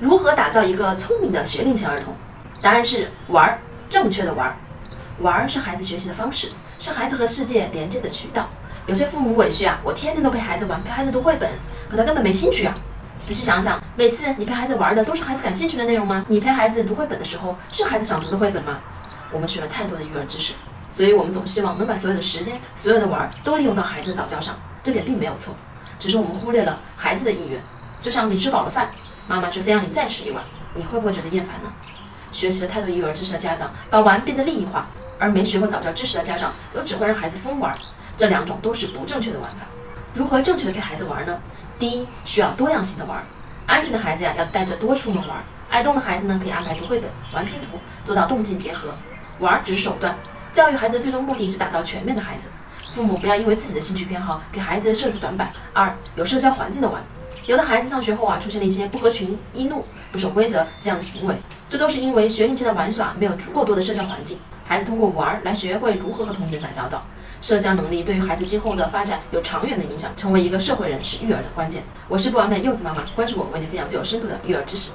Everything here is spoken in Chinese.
如何打造一个聪明的学龄前儿童？答案是玩儿，正确的玩儿。玩儿是孩子学习的方式，是孩子和世界连接的渠道。有些父母委屈啊，我天天都陪孩子玩，陪孩子读绘本，可他根本没兴趣啊。仔细想想，每次你陪孩子玩的都是孩子感兴趣的内容吗？你陪孩子读绘本的时候，是孩子想读的绘本吗？我们学了太多的育儿知识，所以我们总希望能把所有的时间、所有的玩儿都利用到孩子的早教上，这点并没有错，只是我们忽略了孩子的意愿。就像你吃饱了饭。妈妈却非要你再吃一碗，你会不会觉得厌烦呢？学习了太多育儿知识的家长，把玩变得利益化；而没学过早教知识的家长，又只会让孩子疯玩。这两种都是不正确的玩法。如何正确的陪孩子玩呢？第一，需要多样性的玩。安静的孩子呀，要带着多出门玩；爱动的孩子呢，可以安排读绘本、玩拼图，做到动静结合。玩只是手段，教育孩子最终目的是打造全面的孩子。父母不要因为自己的兴趣偏好给孩子设置短板。二，有社交环境的玩。有的孩子上学后啊，出现了一些不合群、易怒、不守规则这样的行为，这都是因为学龄前的玩耍没有足够多的社交环境。孩子通过玩来学会如何和同龄人打交道，社交能力对于孩子今后的发展有长远的影响，成为一个社会人是育儿的关键。我是不完美柚子妈妈，关注我，为你分享最有深度的育儿知识。